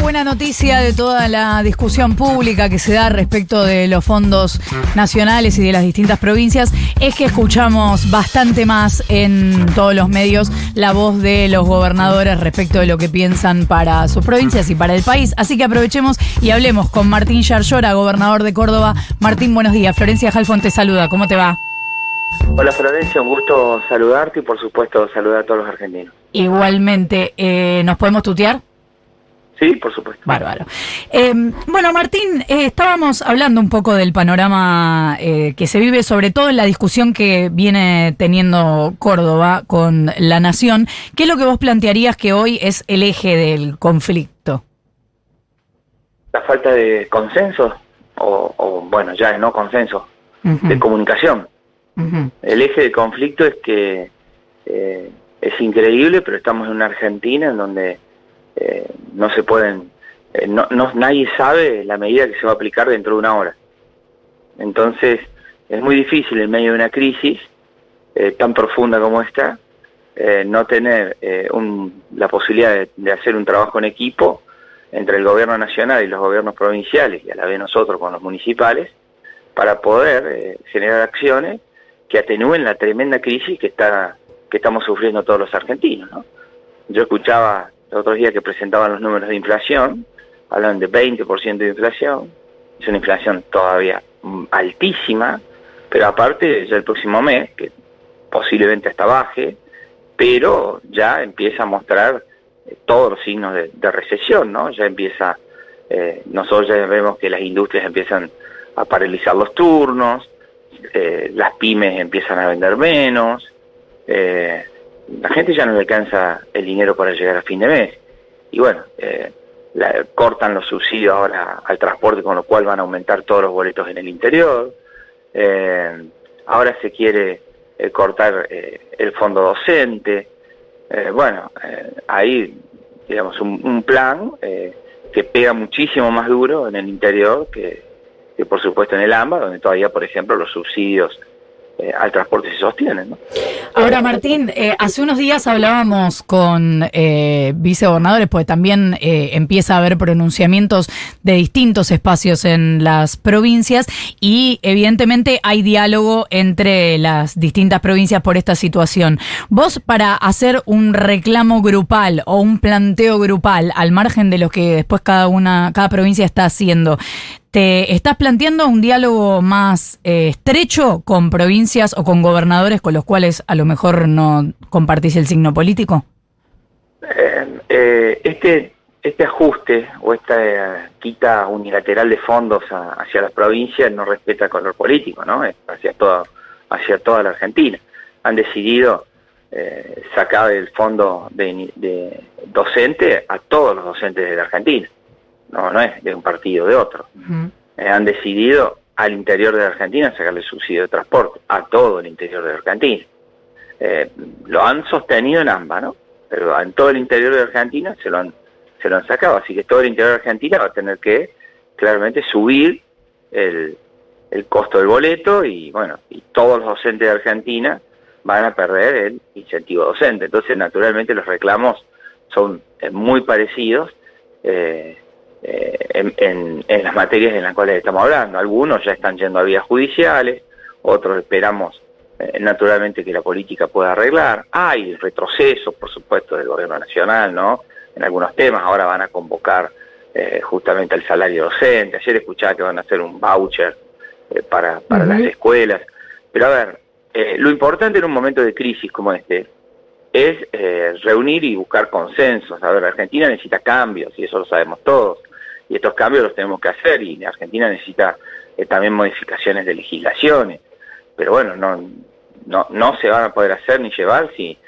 buena noticia de toda la discusión pública que se da respecto de los fondos nacionales y de las distintas provincias es que escuchamos bastante más en todos los medios la voz de los gobernadores respecto de lo que piensan para sus provincias y para el país. Así que aprovechemos y hablemos con Martín Yarlora, gobernador de Córdoba. Martín, buenos días. Florencia Jalfón te saluda. ¿Cómo te va? Hola Florencia, un gusto saludarte y por supuesto saludar a todos los argentinos. Igualmente, eh, ¿nos podemos tutear? Sí, por supuesto. Bárbaro. Eh, bueno, Martín, eh, estábamos hablando un poco del panorama eh, que se vive, sobre todo en la discusión que viene teniendo Córdoba con la nación. ¿Qué es lo que vos plantearías que hoy es el eje del conflicto? La falta de consenso, o, bueno, ya no consenso, de comunicación. El eje del conflicto es que es increíble, pero estamos en una Argentina en donde eh, no se pueden, eh, no, nadie sabe la medida que se va a aplicar dentro de una hora. Entonces, es muy difícil en medio de una crisis eh, tan profunda como esta, no tener la posibilidad de, hacer un trabajo en equipo entre el gobierno nacional y los gobiernos provinciales, y a la vez nosotros con los municipales, para poder generar acciones que atenúen la tremenda crisis que está que estamos sufriendo todos los argentinos. Yo escuchaba los otros días que presentaban los números de inflación, hablan de 20% de inflación, es una inflación todavía mm, altísima, pero aparte ya el próximo mes, que posiblemente hasta baje, pero ya empieza a mostrar eh, todos los signos de, recesión, ¿no? Ya empieza, eh, nosotros ya vemos que las industrias empiezan a paralizar los turnos, eh, las pymes empiezan a vender menos, eh, la gente ya no le alcanza el dinero para llegar a fin de mes. Y bueno, eh, cortan los subsidios ahora al transporte, con lo cual van a aumentar todos los boletos en el interior. Eh, ahora se quiere eh, cortar el fondo docente. bueno, ahí, digamos, un, plan que pega muchísimo más duro en el interior que, que por supuesto en el AMBA, donde todavía, por ejemplo, los subsidios eh, al transporte se sostienen. ¿no? Ahora, Martín, eh, hace unos días hablábamos con eh, vicegobernadores, pues también empieza a haber pronunciamientos de distintos espacios en las provincias y evidentemente hay diálogo entre las distintas provincias por esta situación. Vos, para hacer un reclamo grupal o un planteo grupal, al margen de lo que después cada una, cada provincia está haciendo, ¿Te estás planteando un diálogo más eh, estrecho con provincias o con gobernadores con los cuales a lo mejor no compartís el signo político? Eh, eh, este, este ajuste o esta quita unilateral de fondos hacia las provincias no respeta el color político, ¿no? hacia, toda, hacia toda la Argentina. Han decidido sacar el fondo de docente a todos los docentes de la Argentina no, no es de un partido o de otro. Eh, han decidido al interior de Argentina sacarle subsidio de transporte, a todo el interior de Argentina. Eh, lo han sostenido en ambas, ¿no? Pero en todo el interior de Argentina se lo han, se lo han sacado, así que todo el interior de Argentina va a tener que claramente subir el, el costo del boleto y bueno, y todos los docentes de Argentina van a perder el incentivo docente. Entonces, naturalmente, los reclamos son eh, muy parecidos. Eh, eh, en, las materias en las cuales estamos hablando. Algunos ya están yendo a vías judiciales, otros esperamos eh, naturalmente que la política pueda arreglar. Hay retrocesos, por supuesto, del gobierno nacional, ¿no? En algunos temas ahora van a convocar eh, justamente el salario docente. Ayer escuchaba que van a hacer un voucher para, para las escuelas. Pero a ver, lo importante en un momento de crisis como este es reunir y buscar consensos. A ver, Argentina necesita cambios y eso lo sabemos todos y estos cambios los tenemos que hacer y Argentina necesita eh, también modificaciones de legislaciones, pero bueno, no, no, no se van a poder hacer ni llevar si,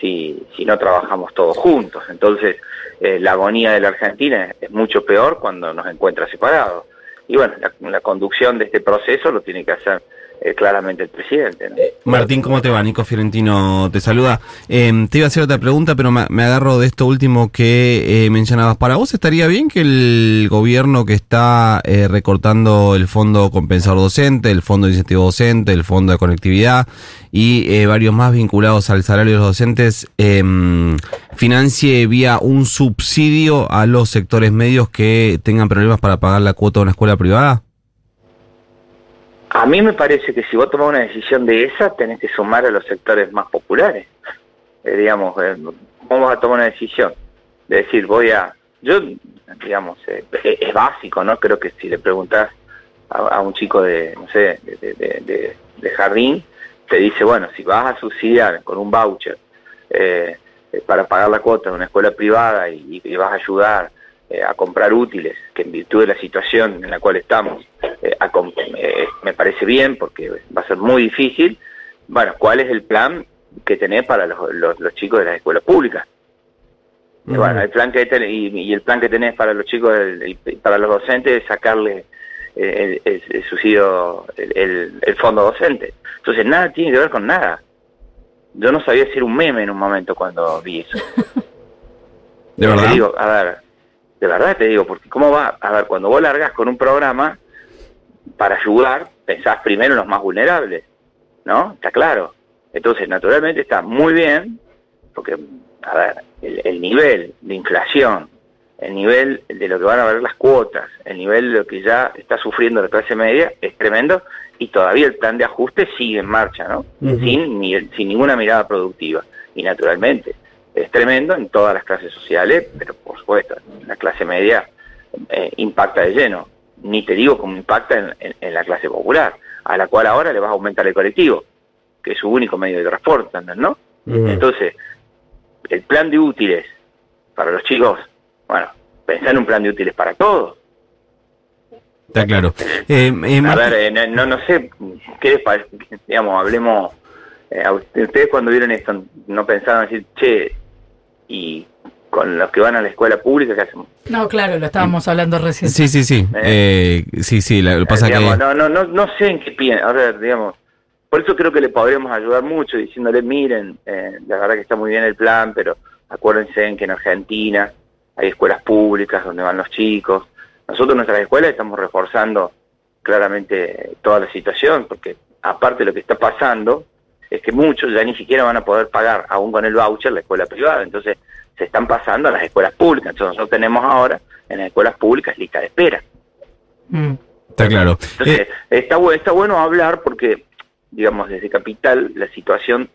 si, si no trabajamos todos juntos. Entonces, eh, la agonía de la Argentina es, mucho peor cuando nos encuentra separados. Y bueno, la, conducción de este proceso lo tiene que hacer eh, claramente el presidente. Eh, Martín, ¿cómo te va? Nico Fiorentino te saluda. Em, te iba a hacer otra pregunta, pero me, agarro de esto último que eh, mencionabas. ¿Para vos estaría bien que el gobierno que está recortando el fondo compensador docente, el fondo de incentivo docente, el fondo de conectividad y varios más vinculados al salario de los docentes, em, financie vía un subsidio a los sectores medios que tengan problemas para pagar la cuota de una escuela privada? A mí me parece que si vos tomás una decisión de esa, tenés que sumar a los sectores más populares. Eh, digamos, eh, vamos a tomar una decisión de decir, voy a... Yo, digamos, eh, es básico, ¿no? Creo que si le preguntás a, un chico de, no sé, de, jardín, te dice, bueno, si vas a subsidiar con un voucher para pagar la cuota de una escuela privada y, y vas a ayudar eh, a comprar útiles, que en virtud de la situación en la cual estamos, eh, eh, me parece bien porque va a ser muy difícil. Bueno, ¿cuál es el plan que tenés para los, los, chicos de las escuelas públicas? Bueno, el plan que y, el plan que tenés para los chicos, para los docentes es sacarle el, el, subsidio, el, el, fondo docente. Entonces, nada tiene que ver con nada. Yo no sabía era un meme en un momento cuando vi eso. De verdad. digo, a ver, de verdad te digo, porque ¿cómo va? A ver, cuando vos largas con un programa para ayudar, pensás primero en los más vulnerables, ¿no? Está claro. Entonces, naturalmente está muy bien, porque, a ver, el, nivel de inflación, el nivel de lo que van a valer las cuotas, el nivel de lo que ya está sufriendo la clase media es tremendo y todavía el plan de ajuste sigue en marcha, ¿no? sin, sin ninguna mirada productiva. Y naturalmente, es tremendo en todas las clases sociales, pero por supuesto, la clase media eh, impacta de lleno. Ni te digo cómo impacta en, la clase popular, a la cual ahora le vas a aumentar el colectivo, que es su único medio de transporte, ¿no? Entonces, el plan de útiles para los chicos, bueno, pensar en un plan de útiles para todos. Está claro. Eh, eh, a ver, no, no sé, ¿qué les parece? Digamos, hablemos, ustedes cuando vieron esto, no pensaban decir, che, y con los que van a la escuela pública, ¿qué hacemos? No, claro, lo estábamos hablando recién. Sí, sí, sí. ¿Eh? Eh, sí, sí, lo pasa que... No, no, no, no sé en qué piensan. A digamos, por eso creo que le podríamos ayudar mucho diciéndole, miren, eh, la verdad que está muy bien el plan, pero acuérdense en que en Argentina hay escuelas públicas donde van los chicos. Nosotros en nuestras escuelas estamos reforzando claramente toda la situación, porque aparte de lo que está pasando, es que muchos ya ni siquiera van a poder pagar, aún con el voucher, la escuela privada. Entonces, se están pasando a las escuelas públicas. Entonces, nosotros tenemos ahora en las escuelas públicas lista de espera. Mm. Está claro. Entonces, eh, está, está bueno hablar porque, digamos, desde Capital, la situación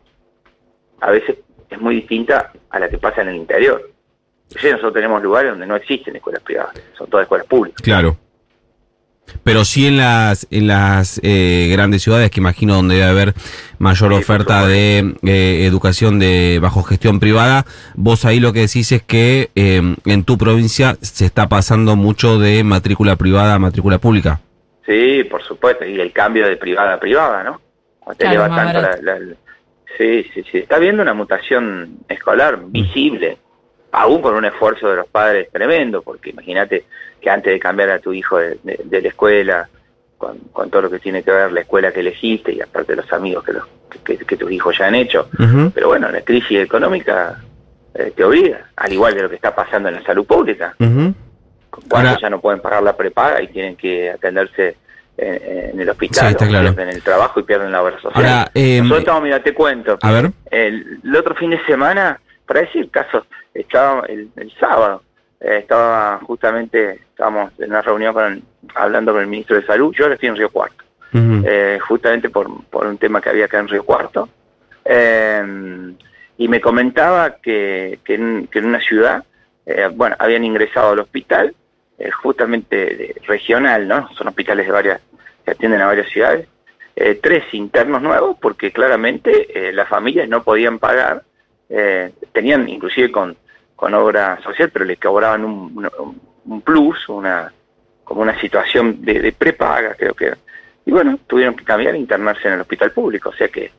a veces es muy distinta a la que pasa en el interior. nosotros tenemos lugares donde no existen escuelas privadas, son todas escuelas públicas. Claro. Pero sí en las en las eh, grandes ciudades, que imagino donde debe haber mayor oferta de eh, educación de bajo gestión privada, vos ahí lo que decís es que em, en tu provincia se está pasando mucho de matrícula privada a matrícula pública. Sí, por supuesto, y el cambio de privada a privada, ¿no? sí, sí, sí, está habiendo una mutación escolar visible aún con un esfuerzo de los padres tremendo, porque imagínate que antes de cambiar a tu hijo de, la escuela, con, todo lo que tiene que ver la escuela que elegiste y aparte los amigos que, los, que, tus hijos ya han hecho, pero bueno, la crisis económica eh, te obliga, al igual que lo que está pasando en la salud pública. Cuando ya no pueden pagar la prepaga y tienen que atenderse en, el hospital, pierden el trabajo y pierden la obra social. eh, Nosotros estamos, mira, te cuento. A ver. El, el otro fin de semana, para decir casos, estaba el, sábado, eh, estaba justamente, estábamos en una reunión con, hablando con el ministro de Salud, yo ahora estoy en Río Cuarto, eh, justamente por, por un tema que había acá en Río Cuarto, eh, y me comentaba que, que, en, una ciudad, bueno, habían ingresado al hospital, justamente regional, ¿no? Son hospitales de varias, que atienden a varias ciudades, tres internos nuevos, porque claramente las familias no podían pagar eh, tenían inclusive con, con obra social, pero les cobraban un, un, plus, una como una situación de, prepaga, creo que. Y bueno, tuvieron que cambiar e internarse en el hospital público, o sea que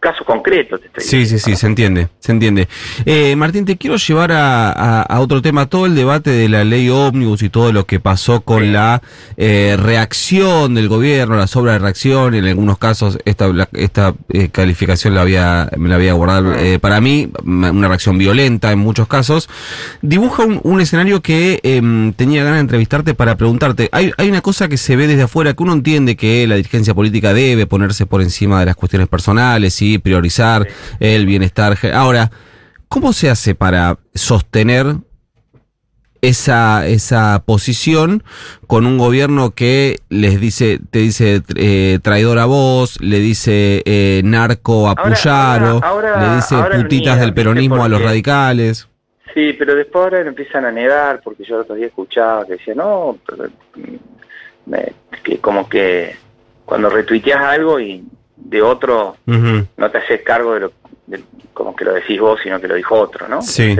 caso concreto. Te sí, sí, sí, se entiende, se entiende. Eh, Martín, te quiero llevar a, otro tema, todo el debate de la ley ómnibus y todo lo que pasó con la eh, reacción del gobierno, la sobra de reacción, en algunos casos esta, esta eh, calificación la había, me la había guardado para mí, una reacción violenta en muchos casos, dibuja un, escenario que em, tenía ganas de entrevistarte para preguntarte, hay, hay una cosa que se ve desde afuera, que uno entiende que la dirigencia política debe ponerse por encima de las cuestiones personales, y priorizar el bienestar. Ahora, ¿cómo se hace para sostener esa, esa posición con un gobierno que les dice, te dice eh, traidor a vos, le dice eh, narco a Puyaro, le dice putitas del peronismo a los radicales. Sí, pero después ahora empiezan a negar, porque yo el otro día escuchaba que decía, no, mm, que como que cuando retuiteas algo y de otro, no te haces cargo de lo como que lo decís vos, sino que lo dijo otro, ¿no? Sí.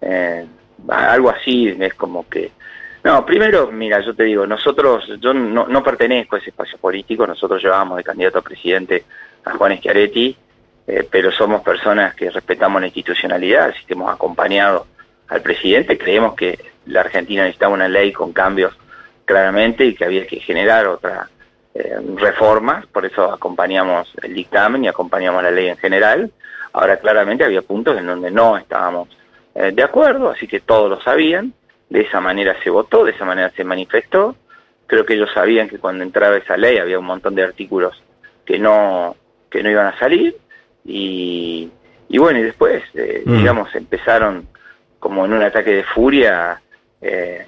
Eh, algo así es como que... No, primero, mira, yo te digo, nosotros, yo no, no pertenezco a ese espacio político, nosotros llevábamos de candidato a presidente a Juan Schiaretti, eh, pero somos personas que respetamos la institucionalidad, si hemos acompañado al presidente, creemos que la Argentina necesitaba una ley con cambios claramente y que había que generar otra eh, reformas, por eso acompañamos el dictamen y acompañamos la ley en general. Ahora claramente había puntos en donde no estábamos eh, de acuerdo, así que todos lo sabían, de esa manera se votó, de esa manera se manifestó. Creo que ellos sabían que cuando entraba esa ley había un montón de artículos que no, que no iban a salir y, y bueno, y después, eh, mm. digamos, empezaron como en un ataque de furia eh,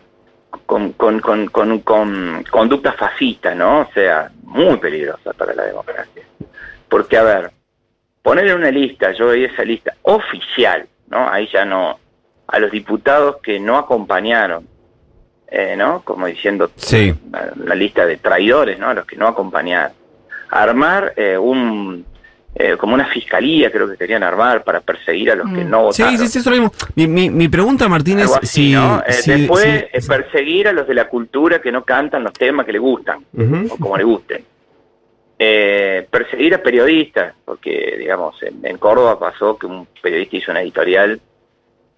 con, con, con, con, con conductas fascistas, ¿no? O sea, muy peligrosa para la democracia. Porque, a ver, poner en una lista, yo veía esa lista oficial, ¿no? Ahí ya no, a los diputados que no acompañaron, eh, ¿no? Como diciendo, sí. una, lista de traidores, ¿no? A los que no acompañaron. Armar eh, un eh, como una fiscalía creo que querían armar para perseguir a los que mm. no votaron. Sí, sí, sí, eso lo mismo. Mi, mi, mi pregunta, Martín, es si, eh, Después perseguir a los de la cultura que no cantan los temas que le gustan, o como le gusten. Eh, perseguir a periodistas, porque, digamos, en, Córdoba pasó que un periodista hizo una editorial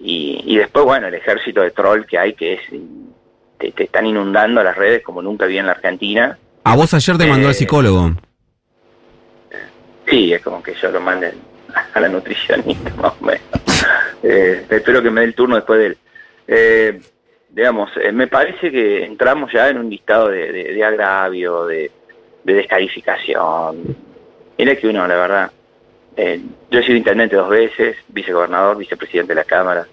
y, y después, bueno, el ejército de troll que hay, que es te, te están inundando las redes como nunca vi en la Argentina. A vos ayer te mandó el psicólogo. Sí, es como que yo lo mande a la nutricionista, más o menos. Eh, espero que me dé el turno después de él. Eh, digamos, eh, me parece que entramos ya en un listado de, agravio, de, descalificación. Mira que uno, la verdad, yo he sido intendente dos veces, vicegobernador, vicepresidente de la Cámara,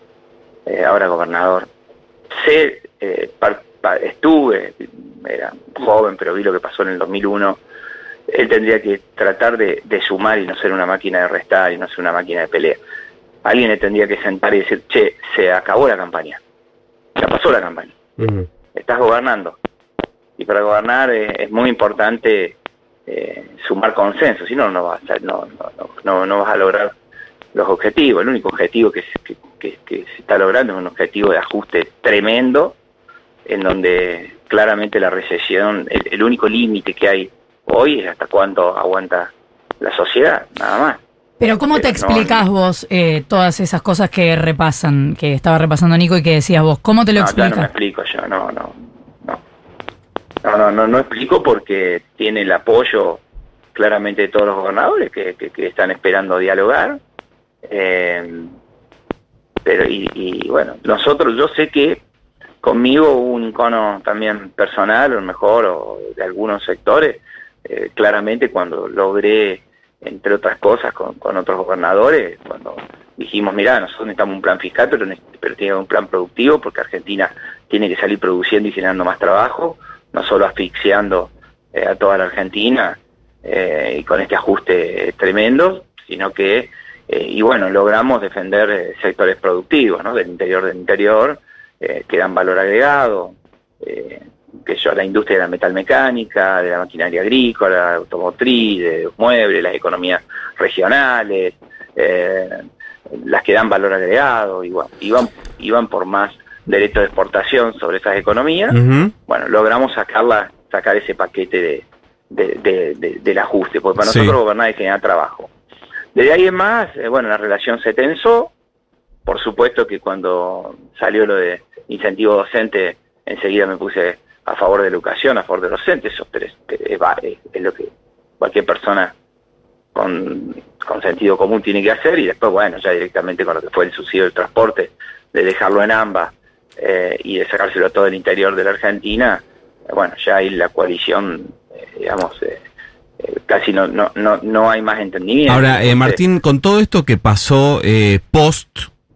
ahora gobernador. Sé, estuve, era joven, pero vi lo que pasó en el 2001 él tendría que tratar de, sumar y no ser una máquina de restar y no ser una máquina de pelea. Alguien le tendría que sentar y decir, che, se acabó la campaña, ya pasó la campaña, estás gobernando. Y para gobernar es muy importante eh, sumar consenso, si no, no vas, a, no, no, no, vas a lograr los objetivos. El único objetivo que, que, se está logrando es un objetivo de ajuste tremendo, en donde claramente la recesión, el único límite que hay hoy es hasta cuánto aguanta la sociedad, nada más. Pero ¿cómo te explicas vos eh, todas esas cosas que repasan, que estaba repasando Nico y que decías vos? ¿Cómo te lo no, explicas? No, me explico yo, no, no, no. No, no, no, explico porque tiene el apoyo claramente de todos los gobernadores que, que, están esperando dialogar. Eh, pero y, y, bueno, nosotros, yo sé que conmigo hubo un icono también personal, o mejor, o de algunos sectores, eh, claramente cuando logré, entre otras cosas, con, otros gobernadores, cuando dijimos, mira, nosotros necesitamos un plan fiscal, pero, pero tiene un plan productivo, porque Argentina tiene que salir produciendo y generando más trabajo, no solo asfixiando eh, a toda la Argentina eh, y con este ajuste tremendo, sino que, y bueno, logramos defender sectores productivos. Del interior del interior, que dan valor agregado, que yo, la industria de la metalmecánica, de la maquinaria agrícola, automotriz, de muebles, las economías regionales, eh, las que dan valor agregado, y iban, iban por más derecho de exportación sobre esas economías. Bueno, logramos sacarla, sacar ese paquete de, del ajuste, porque para nosotros gobernar es generar trabajo. Desde ahí en más, eh, bueno, la relación se tensó. Por supuesto que cuando salió lo de incentivo docente, enseguida me puse a favor de la educación, a favor de los docentes, eso pero es, es, lo que cualquier persona con, con, sentido común tiene que hacer y después, bueno, ya directamente con lo que fue el subsidio del transporte, de dejarlo en ambas eh, y de sacárselo a todo el interior de la Argentina, eh, bueno, ya ahí la coalición, eh, digamos, casi no, no, no, no hay más entendimiento. Ahora, Martín, con todo esto que pasó post,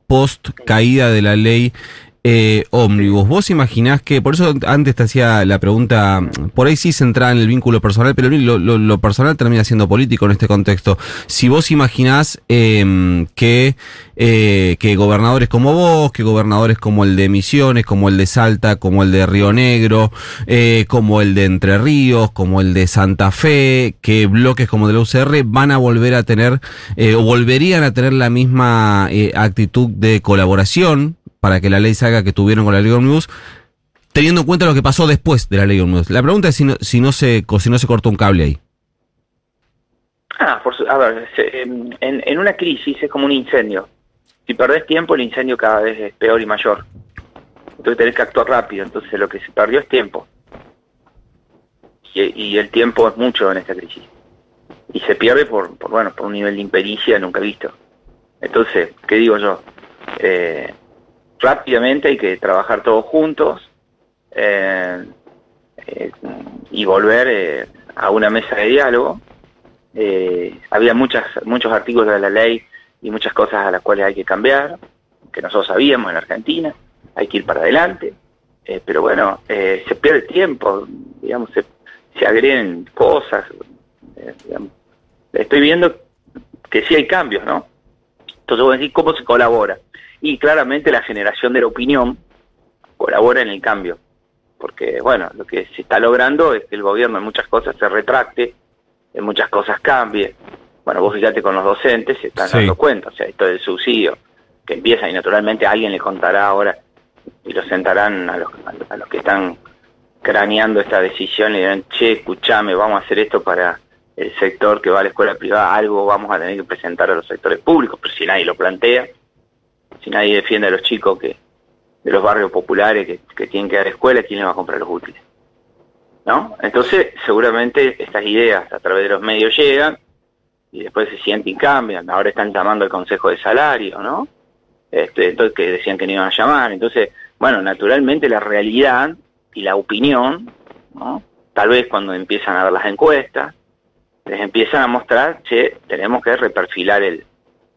post caída de la ley eh, ómnibus. ¿Vos imaginás que, por eso antes te hacía la pregunta, por ahí sí se entra en el vínculo personal, pero lo, personal termina siendo político en este contexto. Si vos imaginás em, que, eh, que gobernadores como vos, que gobernadores como el de Misiones, como el de Salta, como el de Río Negro, eh, como el de Entre Ríos, como el de Santa Fe, que bloques como de la UCR van a volver a tener, eh, o volverían a tener la misma eh, actitud de colaboración para que la ley salga que tuvieron con la ley Omnibus, teniendo en cuenta lo que pasó después de la ley Omnibus. La pregunta es si no, si no, se, si no se cortó un cable ahí. Ah, a ver, em, en, en una crisis es como un incendio. Si perdés tiempo, el incendio cada vez es peor y mayor. Entonces tenés que actuar rápido. Entonces lo que se perdió es tiempo. Y, el tiempo es mucho en esta crisis. Y se pierde por, por, bueno, por un nivel de impericia nunca visto. Entonces, ¿qué digo yo? Eh, rápidamente hay que trabajar todos juntos eh, eh, y volver eh, a una mesa de diálogo. había muchas, muchos artículos de la ley y muchas cosas a las cuales hay que cambiar, que nosotros sabíamos en Argentina, hay que ir para adelante, pero bueno, se pierde tiempo, digamos, se, se agreden cosas, estoy viendo que sí hay cambios, ¿no? Entonces voy a decir cómo se colabora y claramente la generación de la opinión colabora en el cambio, porque bueno, lo que se está logrando es que el gobierno en muchas cosas se retracte, en muchas cosas cambie. Bueno, vos fíjate con los docentes, se están dando cuenta, o sea, esto del subsidio que empieza y naturalmente alguien le contará ahora y lo sentarán a los, a los que están craneando esta decisión y dirán, che, escuchame, vamos a hacer esto para el sector que va a la escuela privada, algo vamos a tener que presentar a los sectores públicos, pero si nadie lo plantea, si nadie defiende a los chicos que de los barrios populares que, tienen que dar escuela, ¿quién les va a comprar los útiles? ¿No? Entonces, seguramente estas ideas a través de los medios llegan y después se sienten y cambian. Ahora están llamando al Consejo de Salario, ¿no? Este, entonces, que decían que no iban a llamar. Entonces, bueno, naturalmente la realidad y la opinión, ¿no? Tal vez cuando empiezan a ver las encuestas, les empiezan a mostrar, che, tenemos que reperfilar el,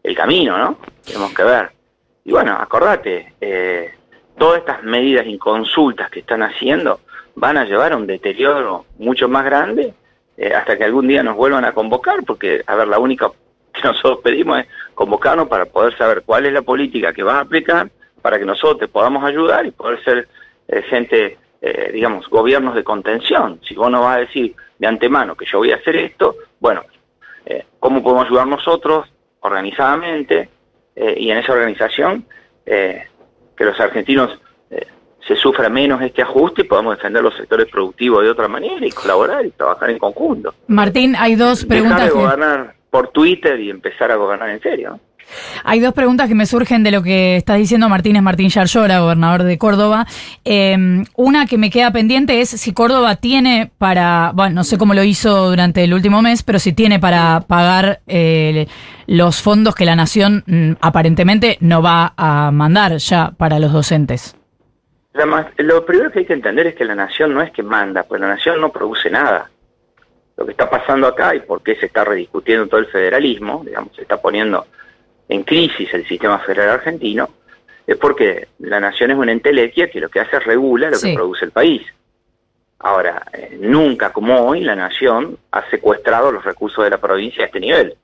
el camino, ¿no? Tenemos que ver. Y bueno, acordate, eh, todas estas medidas inconsultas que están haciendo van a llevar a un deterioro mucho más grande eh, hasta que algún día nos vuelvan a convocar, porque, a ver, la única que nosotros pedimos es convocarnos para poder saber cuál es la política que vas a aplicar, para que nosotros te podamos ayudar y poder ser eh, gente, digamos, gobiernos de contención. Si vos no vas a decir de antemano que yo voy a hacer esto, bueno, ¿cómo podemos ayudar nosotros organizadamente? Eh, y en esa organización eh, que los argentinos eh, se sufra menos este ajuste y podamos defender los sectores productivos de otra manera y colaborar y trabajar en conjunto. Martín, hay dos preguntas. Dejar de gobernar por Twitter y empezar a gobernar en serio. Hay dos preguntas que me surgen de lo que está diciendo Martínez Martín Yarlora, gobernador de Córdoba. Eh, una que me queda pendiente es si Córdoba tiene para, bueno, no sé cómo lo hizo durante el último mes, pero si tiene para pagar eh, los fondos que la Nación mm, aparentemente no va a mandar ya para los docentes. lo primero que hay que entender es que la Nación no es que manda, pues la Nación no produce nada. Lo que está pasando acá y por qué se está rediscutiendo todo el federalismo, digamos, se está poniendo en crisis el sistema federal argentino, es porque la nación es una entelequia que lo que hace es regula lo que produce el país. Ahora, eh, nunca como hoy la nación ha secuestrado los recursos de la provincia a este nivel.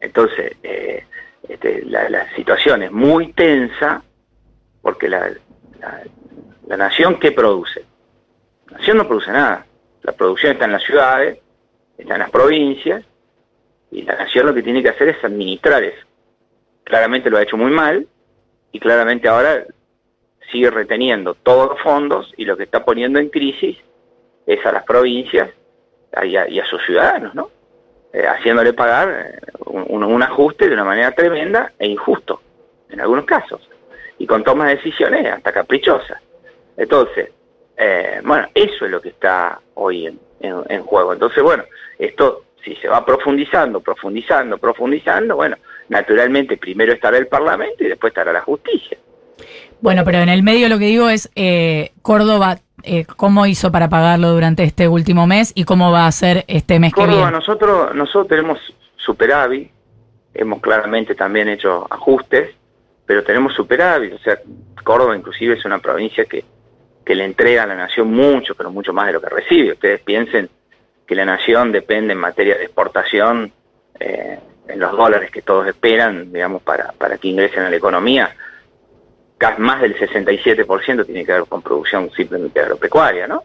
Entonces, eh, este, la, situación es muy tensa porque la, la nación, ¿qué produce? La nación no produce nada. La producción está en las ciudades, está en las provincias, y la nación lo que tiene que hacer es administrar eso claramente lo ha hecho muy mal y claramente ahora sigue reteniendo todos los fondos y lo que está poniendo en crisis es a las provincias y a, sus ciudadanos, ¿no? eh, haciéndole pagar un, un, ajuste de una manera tremenda e injusto, en algunos casos, y con tomas de decisiones hasta caprichosas. Entonces, bueno, eso es lo que está hoy en, en, juego. Entonces, bueno, esto si se va profundizando, profundizando, profundizando, bueno, naturalmente primero estará el Parlamento y después estará la justicia. Bueno, pero en el medio lo que digo es, eh, Córdoba, eh, ¿cómo hizo para pagarlo durante este último mes y cómo va a ser este mes que viene? Nosotros, nosotros tenemos superávit, hemos claramente también hecho ajustes, pero tenemos superávit, o sea, Córdoba inclusive es una provincia que, que le entrega a la nación mucho, pero mucho más de lo que recibe. Ustedes piensen que la nación depende en materia de exportación eh, en los dólares que todos esperan, digamos, para, para que ingresen a la economía, más del 67% tiene que ver con producción simplemente agropecuaria, ¿no?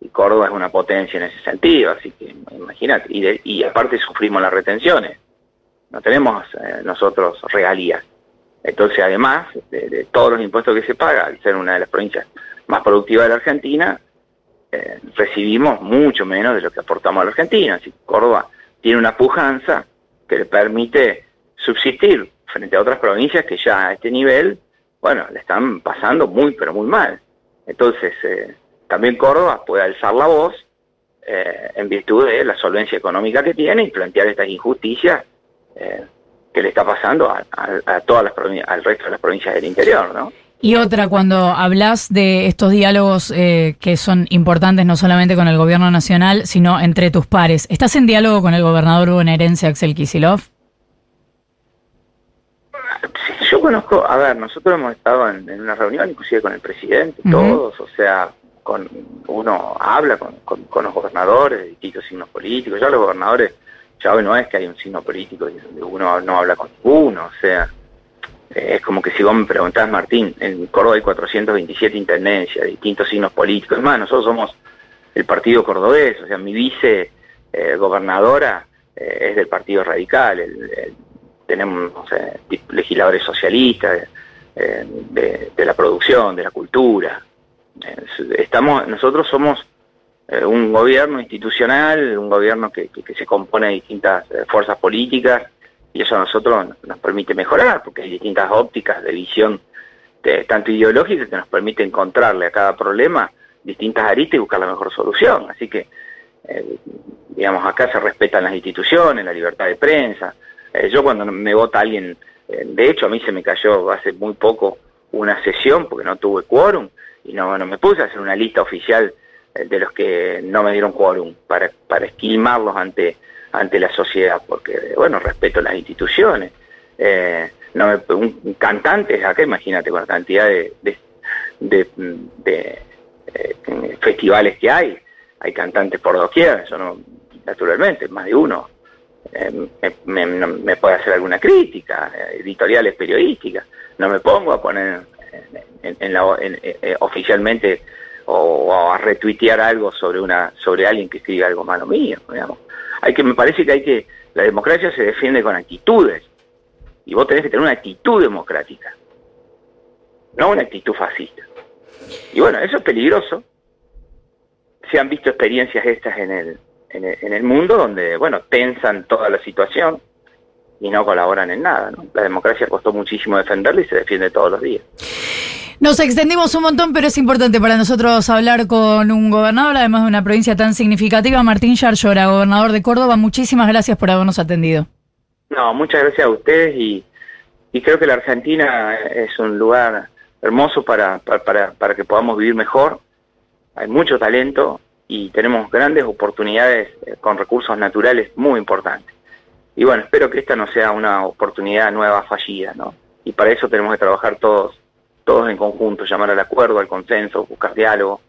Y Córdoba es una potencia en ese sentido, así que imagínate, y, y aparte sufrimos las retenciones, no tenemos eh, nosotros regalías. Entonces, además de, todos los impuestos que se paga, al ser una de las provincias más productivas de la Argentina, eh, recibimos mucho menos de lo que aportamos a la Argentina. Así Córdoba tiene una pujanza que le permite subsistir frente a otras provincias que ya a este nivel, bueno, le están pasando muy, pero muy mal. Entonces, eh, también Córdoba puede alzar la voz eh, en virtud de la solvencia económica que tiene y plantear estas injusticias eh, que le está pasando a, todas las al resto de las provincias del interior, ¿no? Y otra, cuando hablas de estos diálogos que son importantes no solamente con el gobierno nacional, sino entre tus pares, ¿estás en diálogo con el gobernador bonaerense Axel Kisilov? yo conozco, a ver, nosotros hemos estado en, una reunión, inclusive con el presidente, todos, o sea, con uno habla con, los gobernadores de distintos signos políticos, ya los gobernadores, ya hoy no es que hay un signo político donde uno no habla con ninguno, o sea, eh, es como que si vos me preguntás, Martín, en Córdoba hay 427 intendencias, distintos signos políticos, es más, nosotros somos el partido cordobés, o sea, mi vice eh, gobernadora eh, es del Partido Radical, el tenemos legisladores socialistas eh, de, la producción, de la cultura. estamos, nosotros somos un gobierno institucional, un gobierno que, se compone de distintas fuerzas políticas y eso a nosotros nos permite mejorar porque hay distintas ópticas de visión tanto ideológicas que nos permite encontrarle a cada problema distintas aristas y buscar la mejor solución. Así que, digamos, acá se respetan las instituciones, la libertad de prensa, eh, yo cuando me vota alguien, eh, de hecho a mí se me cayó hace muy poco una sesión porque no tuve quórum y no, no me puse a hacer una lista oficial eh, de los que no me dieron quórum para, para esquilmarlos ante, ante la sociedad, porque, bueno, respeto las instituciones. no me, un, cantante acá, imagínate, con la cantidad de, de, de, festivales que hay, hay cantantes por doquier, eso no, naturalmente, más de uno eh, me, puede hacer alguna crítica, eh, editoriales periodísticas. No me pongo a poner en, la, eh, oficialmente o, a retuitear algo sobre una sobre alguien que escribe algo malo mío. Digamos. Hay que me parece que hay que la democracia se defiende con actitudes y vos tenés que tener una actitud democrática, no una actitud fascista. Y bueno, eso es peligroso. Se han visto experiencias estas en el en el, mundo donde, bueno, tensan toda la situación y no colaboran en nada. La democracia costó muchísimo defenderla y se defiende todos los días. Nos extendimos un montón, pero es importante para nosotros hablar con un gobernador, además de una provincia tan significativa, Martín Yarlora, gobernador de Córdoba. Muchísimas gracias por habernos atendido. No, muchas gracias a ustedes y, creo que la Argentina es un lugar hermoso para, para, para que podamos vivir mejor. Hay mucho talento, y tenemos grandes oportunidades eh, con recursos naturales muy importantes. Y bueno, espero que esta no sea una oportunidad nueva fallida, ¿no? Y para eso tenemos que trabajar todos, todos en conjunto, llamar al acuerdo, al consenso, buscar diálogo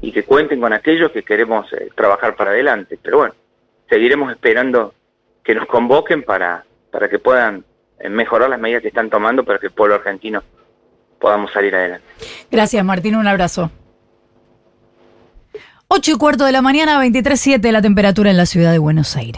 y que cuenten con aquellos que queremos eh, trabajar para adelante. Pero bueno, seguiremos esperando que nos convoquen para, para que puedan eh, mejorar las medidas que están tomando para que el pueblo argentino podamos salir adelante. Gracias, Martín. Un abrazo. 8 y cuarto de la mañana, 23.7 la temperatura en la ciudad de Buenos Aires.